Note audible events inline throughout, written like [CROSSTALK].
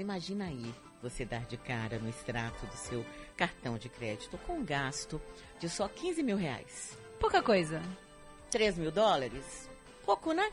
Imagina aí você dar de cara no extrato do seu cartão de crédito com um gasto de só 15 mil reais. Pouca coisa. 3 mil dólares? Pouco, né?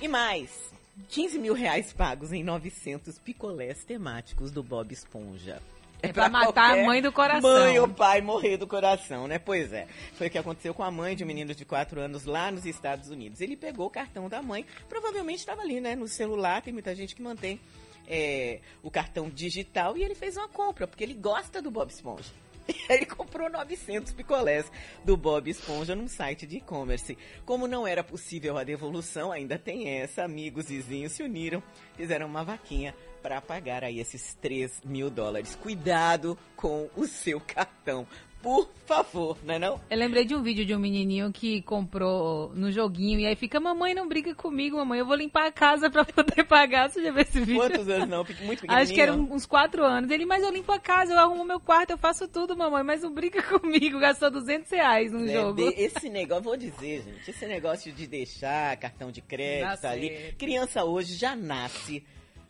E mais, 15 mil reais pagos em 900 picolés temáticos do Bob Esponja. É pra matar a mãe do coração. Mãe ou pai morrer do coração, né? Pois é. Foi o que aconteceu com a mãe de um menino de 4 anos lá nos Estados Unidos. Ele pegou o cartão da mãe, provavelmente estava ali, né? No celular, tem muita gente que mantém é, o cartão digital e ele fez uma compra, porque ele gosta do Bob Esponja. [LAUGHS] Ele comprou 900 picolés do Bob Esponja num site de e-commerce. Como não era possível a devolução, ainda tem essa, amigos vizinhos se uniram, fizeram uma vaquinha para pagar aí esses 3 mil dólares. Cuidado com o seu cartão. Por favor, não é não? Eu lembrei de um vídeo de um menininho que comprou no joguinho e aí fica, mamãe, não briga comigo, mamãe, eu vou limpar a casa pra poder pagar. Você já viu esse vídeo? Quantos anos não? Muito pequenininho. [LAUGHS] Acho que era uns quatro anos. Ele, mas eu limpo a casa, eu arrumo meu quarto, eu faço tudo, mamãe, mas não briga [LAUGHS] comigo. Gastou 200 reais num É, jogo. esse negócio, vou dizer, gente, esse negócio de deixar cartão de crédito Nascer. ali. Criança hoje já nasce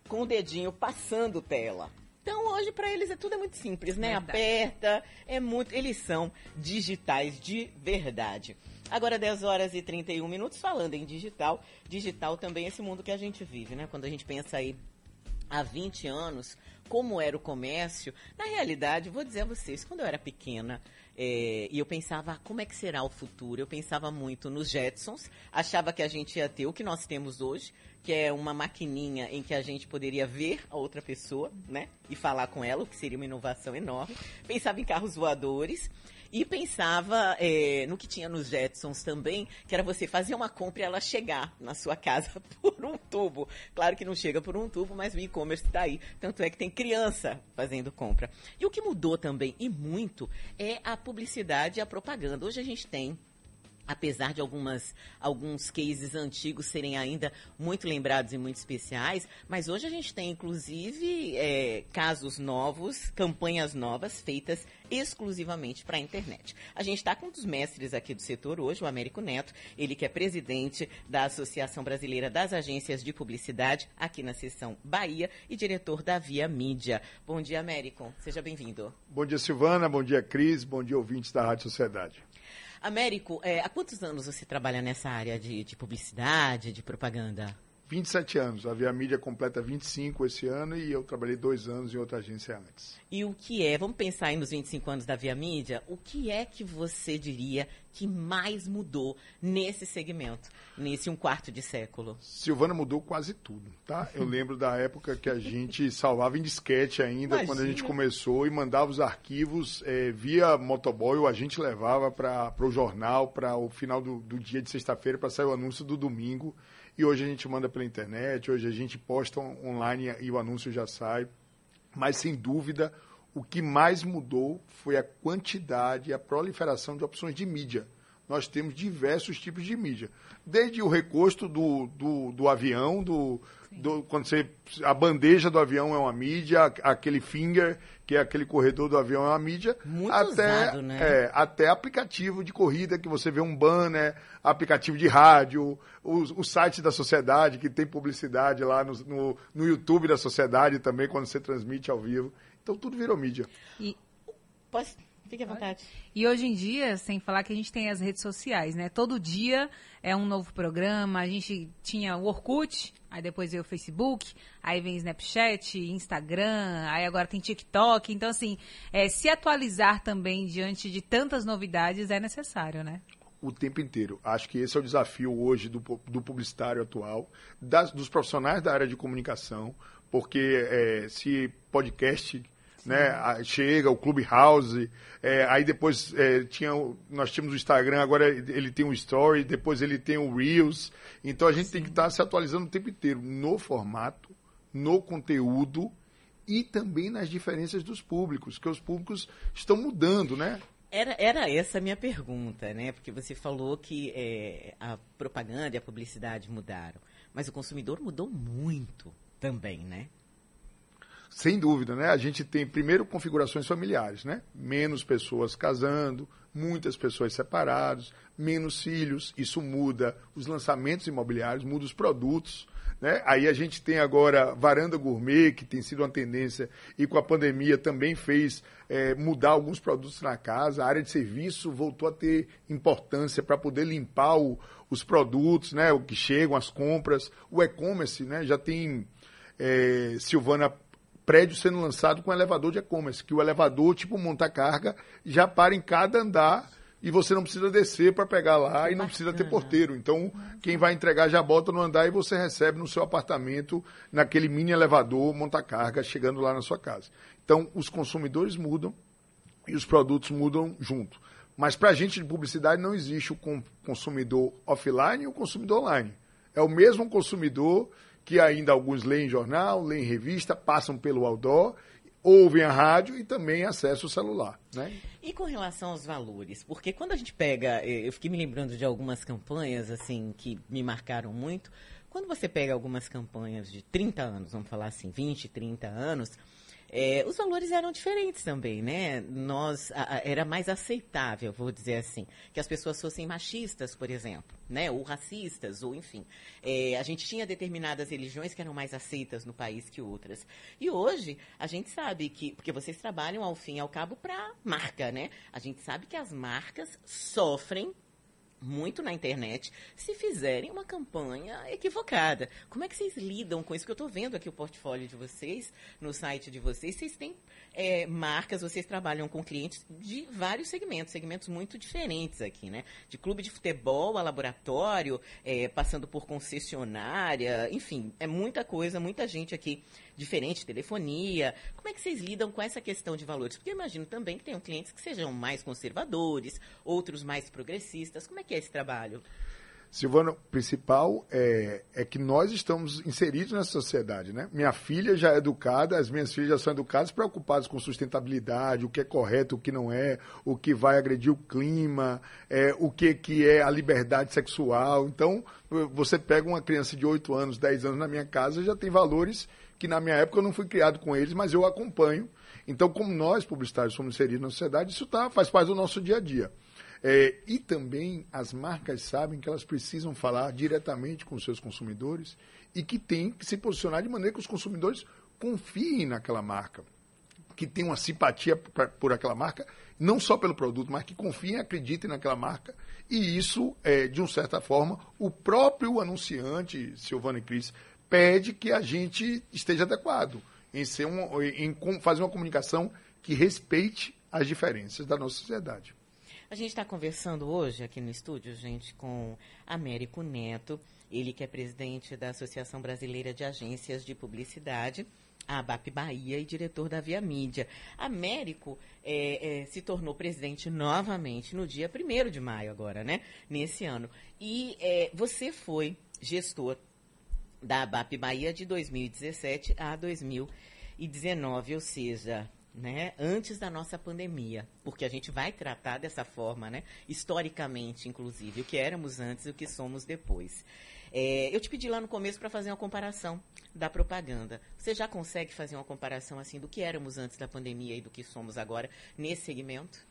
com o dedinho passando tela. Então hoje pra eles é tudo é muito simples, né? Verdade. Aperta, é muito, eles são digitais de verdade. Agora 10 horas e 31 minutos falando em digital, digital também é esse mundo que a gente vive, né? Quando a gente pensa aí há 20 anos, como era o comércio, na realidade, vou dizer a vocês, quando eu era pequena, eh, e eu pensava, "Ah, como é que será o futuro? Eu pensava muito nos Jetsons, achava que a gente ia ter o que nós temos hoje, que é uma maquininha em que a gente poderia ver a outra pessoa, né? E falar com ela, o que seria uma inovação enorme. Pensava em carros voadores. E pensava eh, no que tinha nos Jetsons também, que era você fazer uma compra e ela chegar na sua casa [LAUGHS] por um tubo. Claro que não chega por um tubo, mas o e-commerce está aí. Tanto é que tem criança fazendo compra. E o que mudou também, e muito, é a publicidade e a propaganda. Hoje a gente tem apesar de algumas, alguns cases antigos serem ainda muito lembrados e muito especiais, mas hoje a gente tem, inclusive, é, casos novos, campanhas novas feitas exclusivamente para a internet. A gente está com um dos mestres aqui do setor hoje, o Américo Neto, ele que é presidente da Associação Brasileira das Agências de Publicidade, aqui na seção Bahia, e diretor da Via Mídia. Bom dia, Américo. Seja bem-vindo. Bom dia, Silvana. Bom dia, Cris. Bom dia, ouvintes da Rádio Sociedade. Américo, é, há quantos anos você trabalha nessa área de, de publicidade, de propaganda? 27 anos. A Via Mídia completa 25 esse ano e eu trabalhei dois anos em outra agência antes. E o que é, vamos pensar aí nos 25 anos da Via Mídia, o que é que você diria que mais mudou nesse segmento, nesse um quarto de século? Silvana mudou quase tudo, tá? Eu [LAUGHS] lembro da época que a gente salvava em disquete ainda, Imagina. quando a gente começou e mandava os arquivos eh, via motoboy, ou a gente levava para o jornal, para o final do, do dia de sexta-feira, para sair o anúncio do domingo. E hoje a gente manda pela internet, hoje a gente posta on- online e o anúncio já sai. Mas, sem dúvida, o que mais mudou foi a quantidade e a proliferação de opções de mídia. Nós temos diversos tipos de mídia. Desde o recosto do, do, do avião, do, do- quando você. A bandeja do avião é uma mídia, aquele finger, que é aquele corredor do avião, é uma mídia. Muito até, usado, né? é, até aplicativo de corrida, que você vê um banner, aplicativo de rádio, o, o site da sociedade, que tem publicidade lá no, no, no YouTube da sociedade também, quando você transmite ao vivo. Então tudo virou mídia. E, Pode, fique à vontade. e hoje em dia, sem falar que a gente tem as redes sociais, né? Todo dia é um novo programa. A gente tinha o Orkut, aí depois veio o Facebook, aí vem Snapchat, Instagram, aí agora tem TikTok. Então, assim, é, se atualizar também diante de tantas novidades é necessário, né? o tempo inteiro. Acho que esse é o desafio hoje do, do publicitário atual, das- dos profissionais da área de comunicação, porque é, se podcast né, chega, o Clubhouse, é, aí depois é, tinha, nós tínhamos o Instagram, agora ele tem o Story, depois ele tem o Reels, então a gente tem que estar se atualizando o tempo inteiro no formato, no conteúdo e também nas diferenças dos públicos, que os públicos estão mudando, né? Era, era essa a minha pergunta, né? Porque você falou que é, a propaganda e a publicidade mudaram. Mas o consumidor mudou muito também, né? Sem dúvida, né? A gente tem primeiro configurações familiares, né? Menos pessoas casando, muitas pessoas separadas, menos filhos, isso muda os lançamentos imobiliários, muda os produtos, Né? Aí a gente tem agora varanda gourmet, que tem sido uma tendência, e com a pandemia também fez é, mudar alguns produtos na casa. A área de serviço voltou a ter importância para poder limpar o, os produtos, né? o que chegam, as compras. O e-commerce né? já tem, é, Silvana, prédio sendo lançado com elevador de e-commerce, que o elevador, tipo monta carga, já para em cada andar e você não precisa descer para pegar lá que e não precisa ter porteiro. Então, quem vai entregar já bota no andar e você recebe no seu apartamento, naquele mini elevador, monta-carga, chegando lá na sua casa. Então, os consumidores mudam e os produtos mudam junto. Mas para a gente de publicidade não existe o consumidor offline e o consumidor online. É o mesmo consumidor que ainda alguns leem jornal, leem revista, passam pelo outdoor ouvem a rádio e também acessam o celular. Né? E com relação aos valores, porque quando a gente pega, eh, eu fiquei me lembrando de algumas campanhas assim que me marcaram muito. Quando você pega algumas campanhas de 30 anos, vamos falar assim, 20, 30 anos, é, os valores eram diferentes também, né? Nós a, a, era mais aceitável, vou dizer assim, que as pessoas fossem machistas, por exemplo, né? Ou racistas, ou enfim. É, a gente tinha determinadas religiões que eram mais aceitas no país que outras. E hoje a gente sabe que, porque vocês trabalham ao fim e ao cabo para marca, né? A gente sabe que as marcas sofrem muito na internet se fizerem uma campanha equivocada. Como é que vocês lidam com isso? Que eu estou vendo aqui o portfólio de vocês, no site de vocês. Vocês têm é, marcas, vocês trabalham com clientes de vários segmentos, segmentos muito diferentes aqui, né? De clube de futebol a laboratório, é, passando por concessionária, enfim, é muita coisa, muita gente aqui diferente, telefonia. Como é que vocês lidam com essa questão de valores? Porque eu imagino também que tenham clientes que sejam mais conservadores, outros mais progressistas. Como é que é esse trabalho? Silvano, o principal é, é que nós estamos inseridos nessa sociedade, né? Minha filha já é educada, as minhas filhas já são educadas, preocupadas com sustentabilidade, o que é correto, o que não é, o que vai agredir o clima, é, o que, que é a liberdade sexual. Então, você pega uma criança de 8 anos, 10 anos na minha casa, já tem valores que na minha época eu não fui criado com eles, mas eu acompanho. Então, como nós, publicitários, somos inseridos na sociedade, isso tá, faz parte do nosso dia a dia. É, e também as marcas sabem que elas precisam falar diretamente com os seus consumidores e que tem que se posicionar de maneira que os consumidores confiem naquela marca, que tenham uma simpatia pra, por aquela marca, não só pelo produto, mas que confiem e acreditem naquela marca. E isso, é, de uma certa forma, o próprio anunciante, Silvana e Cris, pede que a gente esteja adequado em, ser um, em fazer uma comunicação que respeite as diferenças da nossa sociedade. A gente está conversando hoje aqui no estúdio, gente, com Américo Neto, ele que é presidente da Associação Brasileira de Agências de Publicidade, a ABAP Bahia e diretor da Via Mídia. Américo é, é, se tornou presidente novamente no dia 1 de maio agora, né? Nesse ano. E é, você foi gestor da ABAP Bahia de 2017 a 2019, ou seja, né, antes da nossa pandemia, porque a gente vai tratar dessa forma, né, historicamente, inclusive, o que éramos antes e o que somos depois. É, eu te pedi lá no começo para fazer uma comparação da propaganda. Você já consegue fazer uma comparação assim do que éramos antes da pandemia e do que somos agora nesse segmento?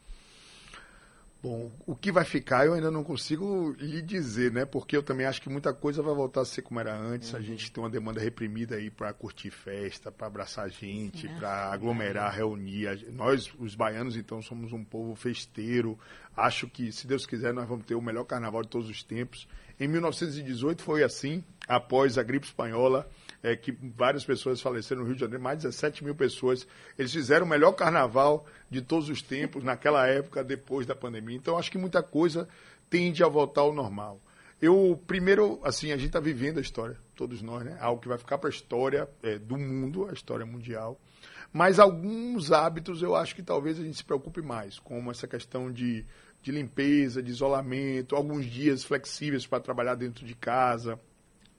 Bom, o que vai ficar eu ainda não consigo lhe dizer, né? Porque eu também acho que muita coisa vai voltar a ser como era antes. Uhum. A gente tem uma demanda reprimida aí para curtir festa, para abraçar gente, para aglomerar, reunir. Nós, os baianos, então, somos um povo festeiro. Acho que, se Deus quiser, nós vamos ter o melhor carnaval de todos os tempos. Em 1918 foi assim, após a gripe espanhola é, que várias pessoas faleceram no Rio de Janeiro, mais de 17 mil pessoas. Eles fizeram o melhor carnaval de todos os tempos naquela época, depois da pandemia. Então, acho que muita coisa tende a voltar ao normal. Eu, primeiro, assim, a gente está vivendo a história, todos nós, né? Algo que vai ficar para a história é, do mundo, a história mundial. Mas alguns hábitos eu acho que talvez a gente se preocupe mais, como essa questão de, de limpeza, de isolamento, alguns dias flexíveis para trabalhar dentro de casa.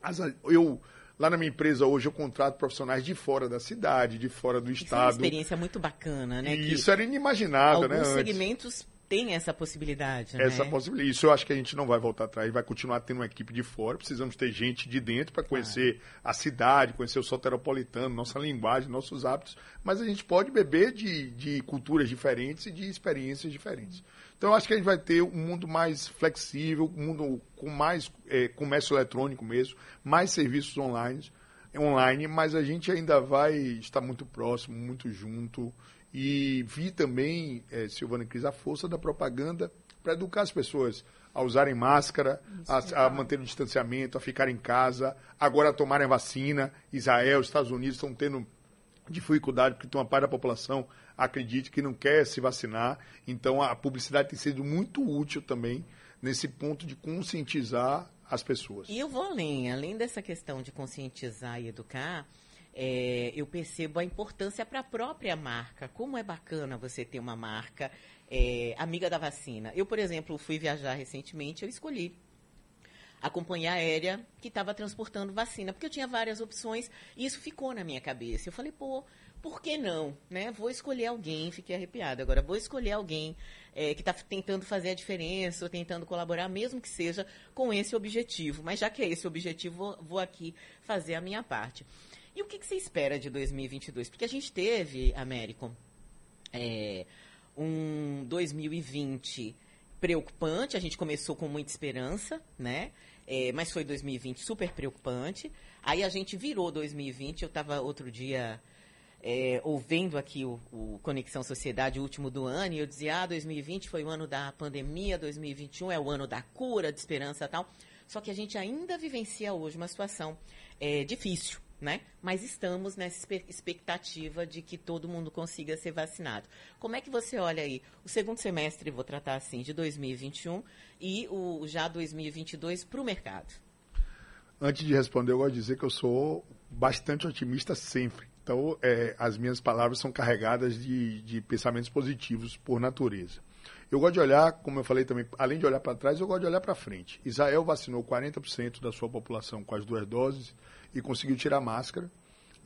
As, eu Lá na minha empresa hoje eu contrato profissionais de fora da cidade, de fora do estado. Isso é uma experiência muito bacana, né? E isso era inimaginável, alguns né? Alguns segmentos tem essa possibilidade, Essa né? possibilidade. Isso eu acho que a gente não vai voltar atrás, vai continuar tendo uma equipe de fora. Precisamos ter gente de dentro para conhecer a cidade, conhecer o soteropolitano, nossa linguagem, nossos hábitos. Mas a gente pode beber de, de culturas diferentes e de experiências diferentes. Então eu acho que a gente vai ter um mundo mais flexível, um mundo com mais é, comércio eletrônico mesmo, mais serviços online, online, mas a gente ainda vai estar muito próximo, muito junto. E vi também, eh, Silvana Cris, a força da propaganda para educar as pessoas a usarem máscara, a, a manter o distanciamento, a ficar em casa, agora a tomarem vacina. Israel, Estados Unidos estão tendo dificuldade porque tem uma parte da população acredite que não quer se vacinar. Então a publicidade tem sido muito útil também nesse ponto de conscientizar as pessoas. E eu vou além, além dessa questão de conscientizar e educar, é, eu percebo a importância para a própria marca. Como é bacana você ter uma marca é, amiga da vacina. Eu, por exemplo, fui viajar recentemente, eu escolhi a companhia aérea que estava transportando vacina, porque eu tinha várias opções e isso ficou na minha cabeça. Eu falei, pô, por que não? Né? Vou escolher alguém, fiquei arrepiada. Agora, vou escolher alguém é, que está tentando fazer a diferença, ou tentando colaborar, mesmo que seja com esse objetivo. Mas já que é esse o objetivo, vou, vou aqui fazer a minha parte. E o que, que você espera de 2022? Porque a gente teve, Américo, é, um 2020 preocupante. A gente começou com muita esperança, né? É, mas foi 2020 super preocupante. Aí a gente virou 2020. Eu estava outro dia é, ouvindo aqui o, o, Conexão Sociedade, o último do ano, e eu dizia, ah, 2020 foi o ano da pandemia, 2021 é o ano da cura, de esperança e tal. Só que a gente ainda vivencia hoje uma situação é, difícil, né? Mas estamos nessa expectativa de que todo mundo consiga ser vacinado. Como é que você olha aí o segundo semestre, vou tratar assim, de 2021 e o já 2022 para o mercado? Antes de responder, eu gosto de dizer que eu sou bastante otimista sempre. Então, é, as minhas palavras são carregadas de, de pensamentos positivos por natureza. Eu gosto de olhar, como eu falei também, além de olhar para trás, eu gosto de olhar para frente. Israel vacinou 40% da sua população com as duas doses e conseguiu tirar máscara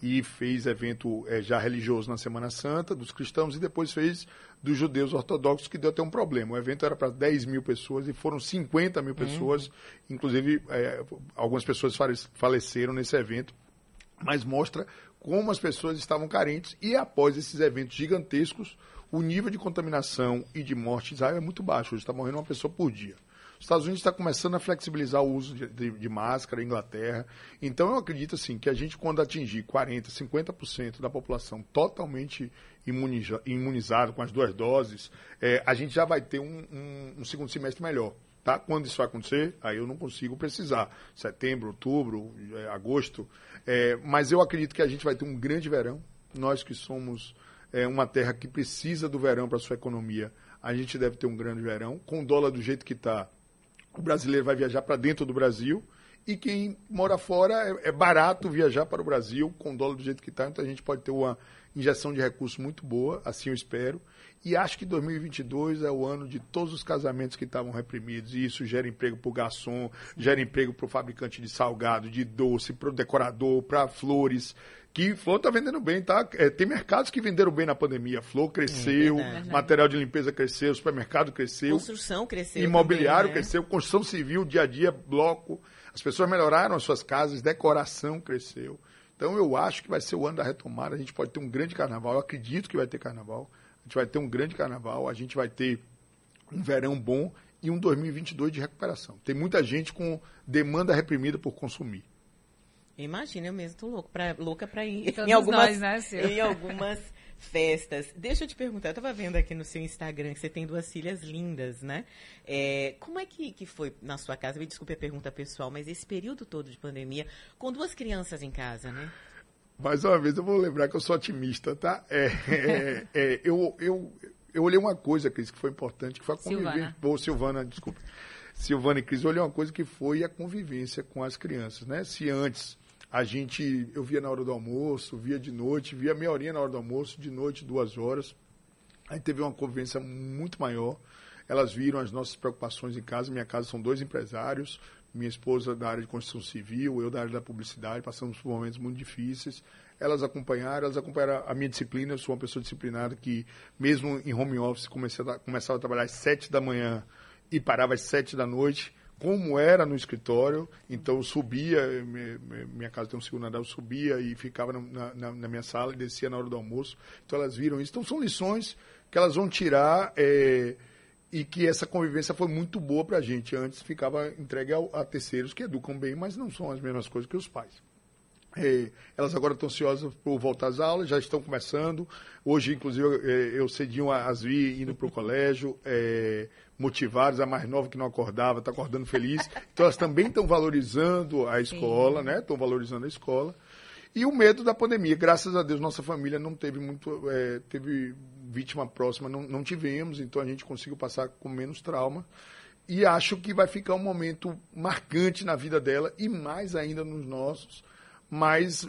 e fez evento é, já religioso na Semana Santa dos cristãos e depois fez dos judeus ortodoxos, que deu até um problema. O evento era para 10 mil pessoas e foram 50 mil pessoas, uhum. inclusive é, algumas pessoas faleceram nesse evento, mas mostra como as pessoas estavam carentes e após esses eventos gigantescos, o nível de contaminação e de morte em Israel é muito baixo. Hoje está morrendo uma pessoa por dia. Os Estados Unidos está começando a flexibilizar o uso de, de, de máscara, Inglaterra. Então eu acredito assim que a gente, quando atingir 40%, 50% da população totalmente imuniza, imunizada com as duas doses, é, a gente já vai ter um, um, um segundo semestre melhor. Tá? Quando isso vai acontecer, aí eu não consigo precisar. Setembro, outubro, é, agosto. É, mas eu acredito que a gente vai ter um grande verão. Nós que somos é, uma terra que precisa do verão para sua economia, a gente deve ter um grande verão. Com o dólar do jeito que está, o brasileiro vai viajar para dentro do Brasil. E quem mora fora é, é, barato viajar para o Brasil com o dólar do jeito que está, então a gente pode ter uma injeção de recursos muito boa, assim eu espero. E acho que 2022 é o ano de todos os casamentos que estavam reprimidos. E isso gera emprego para o garçom, gera emprego para o fabricante de salgado, de doce, para o decorador, para flores que flor está vendendo bem, tá? É, tem mercados que venderam bem na pandemia. Flor cresceu, é material de limpeza cresceu, supermercado cresceu. Construção cresceu. Imobiliário também, né? cresceu, construção civil, dia a dia, bloco. As pessoas melhoraram as suas casas, decoração cresceu. Então eu acho que vai ser o ano da retomada. A gente pode ter um grande carnaval. Eu acredito que vai ter carnaval. A gente vai ter um grande carnaval. A gente vai ter um verão bom e um 2022 de recuperação. Tem muita gente com demanda reprimida por consumir. Imagina, eu mesmo tô louco pra, louca para ir Todos [LAUGHS] em algumas, nós, né, em algumas festas. Deixa eu te perguntar, eu tava vendo aqui no seu Instagram que você tem duas filhas lindas, né? É, como é que, que foi na sua casa? Me desculpe a pergunta pessoal, mas esse período todo de pandemia, com duas crianças em casa, né? Mais uma vez, eu vou lembrar que eu sou otimista, tá? É, é, é, eu, eu, eu olhei uma coisa, Cris, que foi importante, que foi a convivência. Silvana. Ou Silvana, desculpa. Silvana e Cris, eu olhei uma coisa que foi a convivência com as crianças, né? Se antes a gente, eu via na hora do almoço, via de noite, via meia horinha na hora do almoço, de noite, duas horas. Aí teve uma convivência muito maior. Elas viram as nossas preocupações em casa. Minha casa são dois empresários, minha esposa da área de construção civil, eu da área da publicidade, passamos por momentos muito difíceis. elas acompanharam, elas acompanharam a minha disciplina. Eu sou uma pessoa disciplinada que, mesmo em home office, a, começava a trabalhar às sete da manhã e parava às sete da noite, como era no escritório. Então, eu subia, minha casa tem um segundo andar, eu subia e ficava na, na, na minha sala e descia na hora do almoço. Então, elas viram isso. Então, são lições que elas vão tirar. É, e que essa convivência foi muito boa para a gente. Antes ficava entregue a, a, terceiros que educam bem, mas não são as mesmas coisas que os pais. É, elas agora estão ansiosas por voltar às aulas, já estão começando. Hoje, inclusive, eu, é, eu cedinho as vi indo para o [LAUGHS] colégio, é, motivadas, a mais nova que não acordava, está acordando feliz. Então, elas também estão valorizando a escola, Sim. né? Estão valorizando a escola. E o medo da pandemia. Graças a Deus, nossa família não teve muito. É, teve vítima próxima, não, não tivemos, então a gente conseguiu passar com menos trauma. E acho que vai ficar um momento marcante na vida dela e mais ainda nos nossos. Mas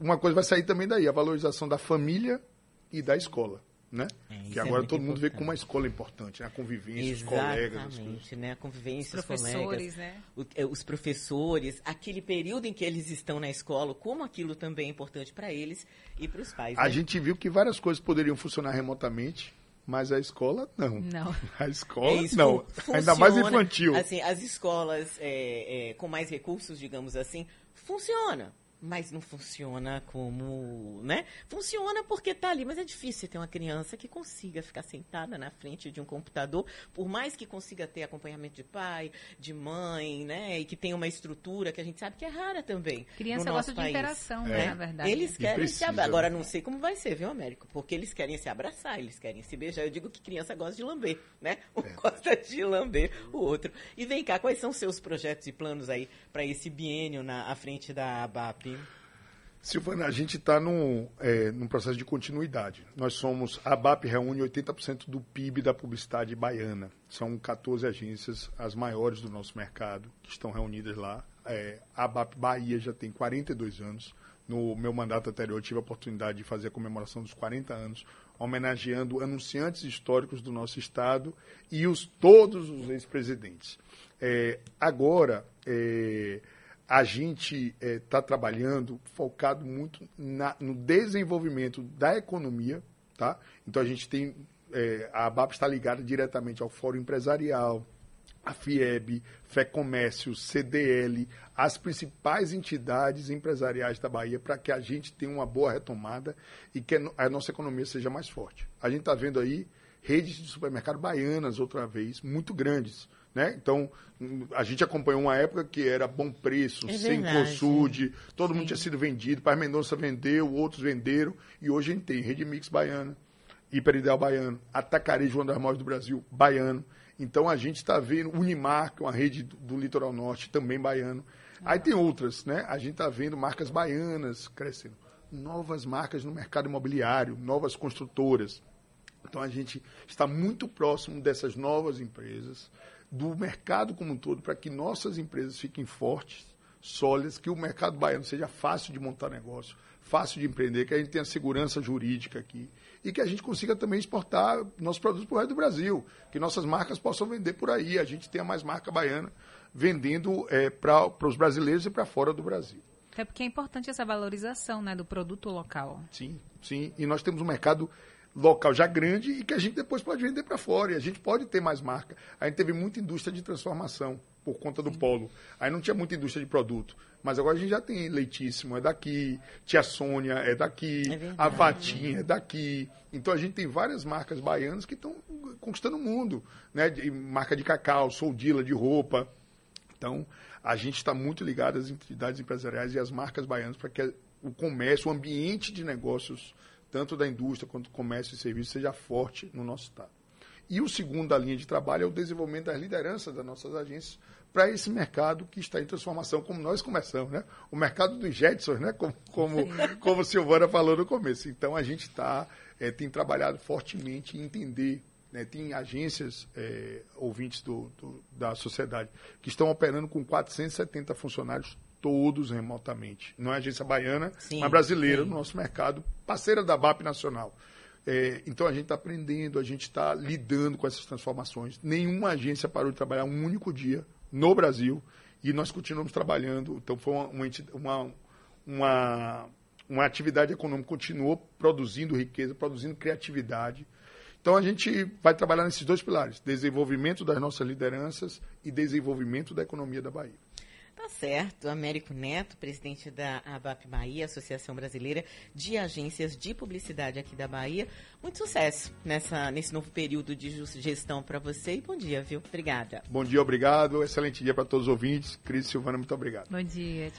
uma coisa vai sair também daí, a valorização da família e da escola né? É, que agora é todo mundo vê como uma escola importante, né? a convivência, Exatamente, os colegas. né? A convivência, os professores, né? É, os professores, aquele período em que eles estão na escola, como aquilo também é importante para eles e para os pais. A né? gente viu que várias coisas poderiam funcionar remotamente, mas a escola não. Não. [LAUGHS] A escola é não. Funciona, Ainda mais infantil. Assim, as escolas é, é, com mais recursos, digamos assim, funciona mas não funciona como, né? Funciona porque tá ali, mas é difícil ter uma criança que consiga ficar sentada na frente de um computador, por mais que consiga ter acompanhamento de pai, de mãe, né? E que tenha uma estrutura que a gente sabe que é rara também. Criança gosta de interação, né, é. né, na verdade. Eles querem precisa, se abraçar. Agora não sei como vai ser, viu, Américo? Porque eles querem se abraçar, eles querem se beijar. Eu digo que criança gosta de lamber, né? Um é. gosta de lamber o outro. E vem cá, quais são seus projetos e planos aí para esse biênio na à frente da ABAP? Silvana, a gente está num, é, num processo de continuidade. Nós somos, a BAP reúne 80% do PIB da publicidade baiana. São 14 agências, as maiores do nosso mercado, que estão reunidas lá. É, a BAP Bahia já tem 42 anos. No meu mandato anterior, tive a oportunidade de fazer a comemoração dos 40 anos, homenageando anunciantes históricos do nosso estado e os, todos os ex-presidentes. É, agora, é, a gente está é, trabalhando focado muito na, no desenvolvimento da economia, tá? Então a gente tem é, a ABAP está ligada diretamente ao Fórum Empresarial, a FIEB, FEComércio, CDL, as principais entidades empresariais da Bahia para que a gente tenha uma boa retomada e que a nossa economia seja mais forte. A gente está vendo aí redes de supermercado baianas outra vez, muito grandes. Né? Então, a gente acompanhou uma época que era bom preço, é sem consude, todo Sim. mundo tinha sido vendido, Paz Mendonça vendeu, outros venderam, e hoje a gente tem Rede Mix baiana, Hiperideal baiano, Atacarejo, João das Mãos do Brasil, baiano. Então a gente está vendo Unimar, que é uma rede do, do litoral norte, também baiano. Aí tem outras, né? A gente está vendo marcas baianas crescendo. Novas marcas no mercado imobiliário, novas construtoras. Então a gente está muito próximo dessas novas empresas do mercado como um todo, para que nossas empresas fiquem fortes, sólidas, que o mercado baiano seja fácil de montar negócio, fácil de empreender, que a gente tenha segurança jurídica aqui e que a gente consiga também exportar nossos produtos para o resto do Brasil, que nossas marcas possam vender por aí, a gente tenha mais marca baiana vendendo é, para os brasileiros e para fora do Brasil. Até porque é importante essa valorização né, do produto local. Sim, sim. E nós temos um mercado local já grande e que a gente depois pode vender para fora. E a gente pode ter mais marca. A gente teve muita indústria de transformação por conta do Sim. polo. Aí não tinha muita indústria de produto. Mas agora a gente já tem Leitíssimo, é daqui, Tia Sônia é daqui, é a Vatinha é daqui. Então a gente tem várias marcas baianas que estão conquistando o mundo. Né? De, marca de cacau, soldila de roupa. Então a gente está muito ligado às entidades empresariais e às marcas baianas para que o comércio, o ambiente de negócios tanto da indústria quanto do comércio e serviços, seja forte no nosso Estado. E o segundo da linha de trabalho é o desenvolvimento das lideranças das nossas agências para esse mercado que está em transformação, como nós começamos, né? O mercado dos Jetsons, né? Como, como, [LAUGHS] como Silvana falou no começo. Então, a gente tá, é, tem trabalhado fortemente em entender né, tem agências é, ouvintes do, do, da sociedade que estão operando com 470 funcionários todos remotamente. Não é agência baiana, sim, mas brasileira sim. no nosso mercado, parceira da BAP Nacional. É, então a gente está aprendendo, a gente está lidando com essas transformações. Nenhuma agência parou de trabalhar um único dia no Brasil e nós continuamos trabalhando. Então foi uma, uma, uma, uma atividade econômica continuou produzindo riqueza, produzindo criatividade. Então a gente vai trabalhar nesses dois pilares: desenvolvimento das nossas lideranças e desenvolvimento da economia da Bahia. Tá certo. Américo Neto, presidente da ABAP Bahia, Associação Brasileira de Agências de Publicidade aqui da Bahia. Muito sucesso nessa, nesse novo período de gestão para você e bom dia, viu? Obrigada. Bom dia, obrigado. Excelente dia para todos os ouvintes. Cris Silvana, muito obrigado. Bom dia. Tchau.